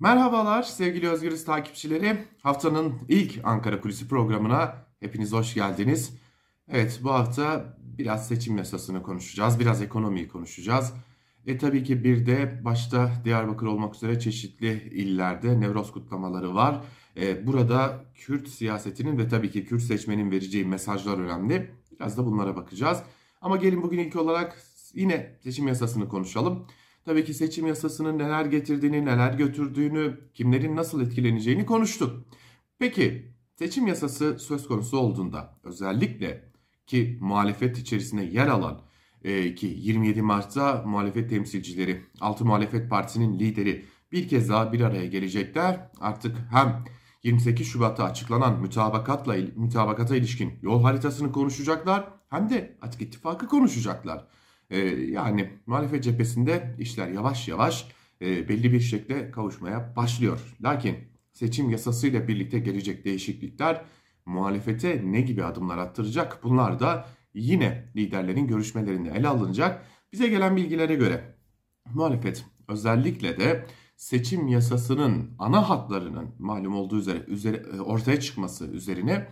Merhabalar sevgili Özgürüz takipçileri. Haftanın ilk Ankara Kulisi programına hepiniz hoş geldiniz. Evet bu hafta biraz seçim yasasını konuşacağız, biraz ekonomiyi konuşacağız. E tabii ki bir de başta Diyarbakır olmak üzere çeşitli illerde Nevroz kutlamaları var. E, burada Kürt siyasetinin ve tabii ki Kürt seçmenin vereceği mesajlar önemli. Biraz da bunlara bakacağız. Ama gelin bugün ilk olarak yine seçim yasasını konuşalım. Tabii ki seçim yasasının neler getirdiğini, neler götürdüğünü, kimlerin nasıl etkileneceğini konuştuk. Peki seçim yasası söz konusu olduğunda özellikle ki muhalefet içerisinde yer alan e, ki 27 Mart'ta muhalefet temsilcileri, 6 muhalefet partisinin lideri bir kez daha bir araya gelecekler. Artık hem 28 Şubat'ta açıklanan mutabakatla mutabakata ilişkin yol haritasını konuşacaklar hem de açık ittifakı konuşacaklar. Ee, yani muhalefet cephesinde işler yavaş yavaş e, belli bir şekilde kavuşmaya başlıyor. Lakin seçim yasasıyla birlikte gelecek değişiklikler muhalefete ne gibi adımlar attıracak? Bunlar da yine liderlerin görüşmelerinde ele alınacak. Bize gelen bilgilere göre muhalefet özellikle de seçim yasasının ana hatlarının malum olduğu üzere, üzere e, ortaya çıkması üzerine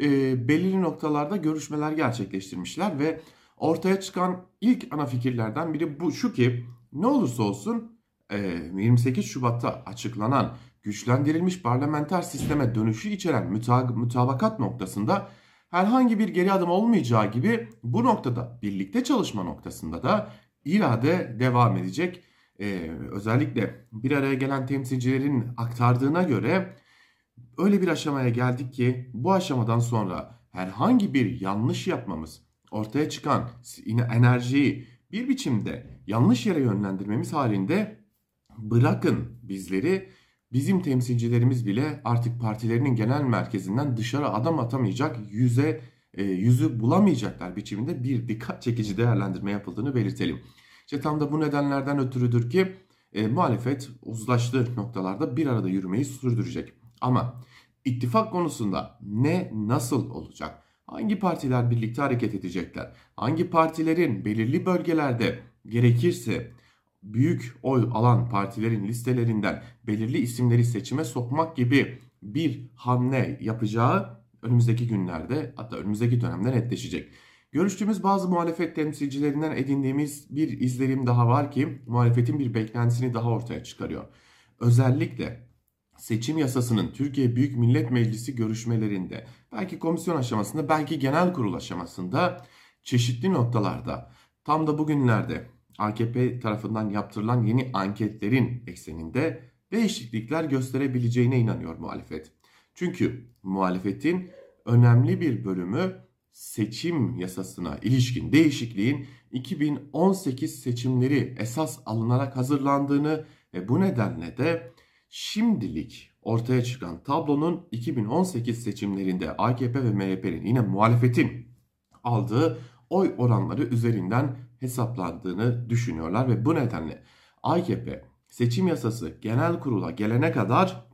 e, belirli noktalarda görüşmeler gerçekleştirmişler ve ortaya çıkan ilk ana fikirlerden biri bu şu ki ne olursa olsun 28 Şubat'ta açıklanan güçlendirilmiş parlamenter sisteme dönüşü içeren mütabakat noktasında herhangi bir geri adım olmayacağı gibi bu noktada birlikte çalışma noktasında da irade devam edecek. Ee, özellikle bir araya gelen temsilcilerin aktardığına göre öyle bir aşamaya geldik ki bu aşamadan sonra herhangi bir yanlış yapmamız ortaya çıkan enerjiyi bir biçimde yanlış yere yönlendirmemiz halinde bırakın bizleri bizim temsilcilerimiz bile artık partilerinin genel merkezinden dışarı adam atamayacak yüze e, yüzü bulamayacaklar biçiminde bir dikkat çekici değerlendirme yapıldığını belirtelim. İşte tam da bu nedenlerden ötürüdür ki e, muhalefet uzlaştığı noktalarda bir arada yürümeyi sürdürecek. Ama ittifak konusunda ne nasıl olacak? Hangi partiler birlikte hareket edecekler? Hangi partilerin belirli bölgelerde gerekirse büyük oy alan partilerin listelerinden belirli isimleri seçime sokmak gibi bir hamle yapacağı önümüzdeki günlerde hatta önümüzdeki dönemde netleşecek. Görüştüğümüz bazı muhalefet temsilcilerinden edindiğimiz bir izlenim daha var ki muhalefetin bir beklentisini daha ortaya çıkarıyor. Özellikle seçim yasasının Türkiye Büyük Millet Meclisi görüşmelerinde belki komisyon aşamasında belki genel kurul aşamasında çeşitli noktalarda tam da bugünlerde AKP tarafından yaptırılan yeni anketlerin ekseninde değişiklikler gösterebileceğine inanıyor muhalefet. Çünkü muhalefetin önemli bir bölümü seçim yasasına ilişkin değişikliğin 2018 seçimleri esas alınarak hazırlandığını ve bu nedenle de şimdilik ortaya çıkan tablonun 2018 seçimlerinde AKP ve MHP'nin yine muhalefetin aldığı oy oranları üzerinden hesaplandığını düşünüyorlar ve bu nedenle AKP seçim yasası genel kurula gelene kadar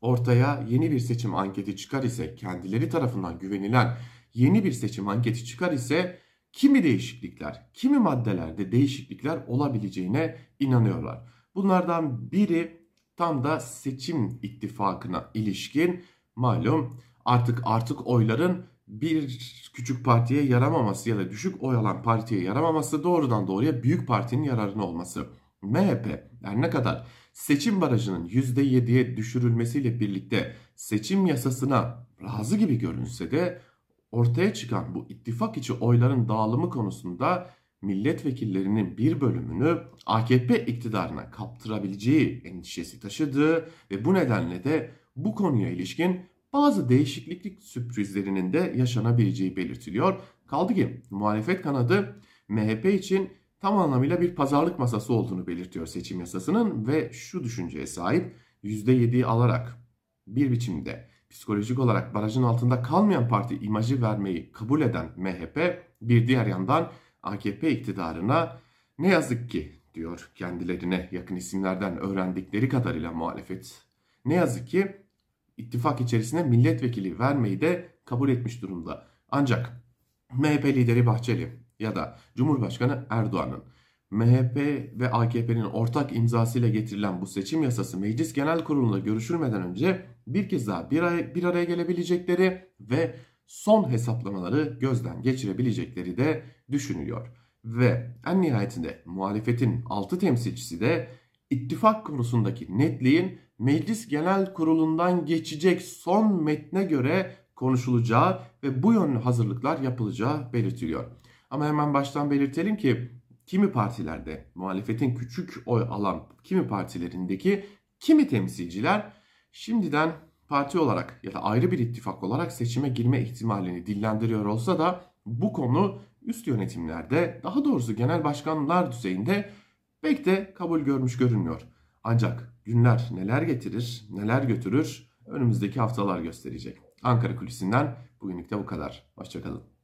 ortaya yeni bir seçim anketi çıkar ise kendileri tarafından güvenilen yeni bir seçim anketi çıkar ise kimi değişiklikler, kimi maddelerde değişiklikler olabileceğine inanıyorlar. Bunlardan biri tam da seçim ittifakına ilişkin malum artık artık oyların bir küçük partiye yaramaması ya da düşük oy alan partiye yaramaması doğrudan doğruya büyük partinin yararına olması. MHP her ne kadar seçim barajının %7'ye düşürülmesiyle birlikte seçim yasasına razı gibi görünse de ortaya çıkan bu ittifak içi oyların dağılımı konusunda milletvekillerinin bir bölümünü AKP iktidarına kaptırabileceği endişesi taşıdığı ve bu nedenle de bu konuya ilişkin bazı değişiklik sürprizlerinin de yaşanabileceği belirtiliyor. Kaldı ki muhalefet kanadı MHP için tam anlamıyla bir pazarlık masası olduğunu belirtiyor seçim yasasının ve şu düşünceye sahip %7'yi alarak bir biçimde psikolojik olarak barajın altında kalmayan parti imajı vermeyi kabul eden MHP bir diğer yandan AKP iktidarına ne yazık ki diyor kendilerine yakın isimlerden öğrendikleri kadarıyla muhalefet. Ne yazık ki ittifak içerisinde milletvekili vermeyi de kabul etmiş durumda. Ancak MHP lideri Bahçeli ya da Cumhurbaşkanı Erdoğan'ın MHP ve AKP'nin ortak imzasıyla getirilen bu seçim yasası Meclis Genel Kurulu'nda görüşülmeden önce bir kez daha bir, ay, bir araya gelebilecekleri ve son hesaplamaları gözden geçirebilecekleri de düşünülüyor. Ve en nihayetinde muhalefetin 6 temsilcisi de ittifak konusundaki netliğin Meclis Genel Kurulu'ndan geçecek son metne göre konuşulacağı ve bu yönlü hazırlıklar yapılacağı belirtiliyor. Ama hemen baştan belirtelim ki kimi partilerde muhalefetin küçük oy alan kimi partilerindeki kimi temsilciler şimdiden parti olarak ya da ayrı bir ittifak olarak seçime girme ihtimalini dillendiriyor olsa da bu konu üst yönetimlerde daha doğrusu genel başkanlar düzeyinde pek de kabul görmüş görünmüyor. Ancak günler neler getirir, neler götürür önümüzdeki haftalar gösterecek. Ankara Kulisi'nden bugünlük de bu kadar. Hoşçakalın.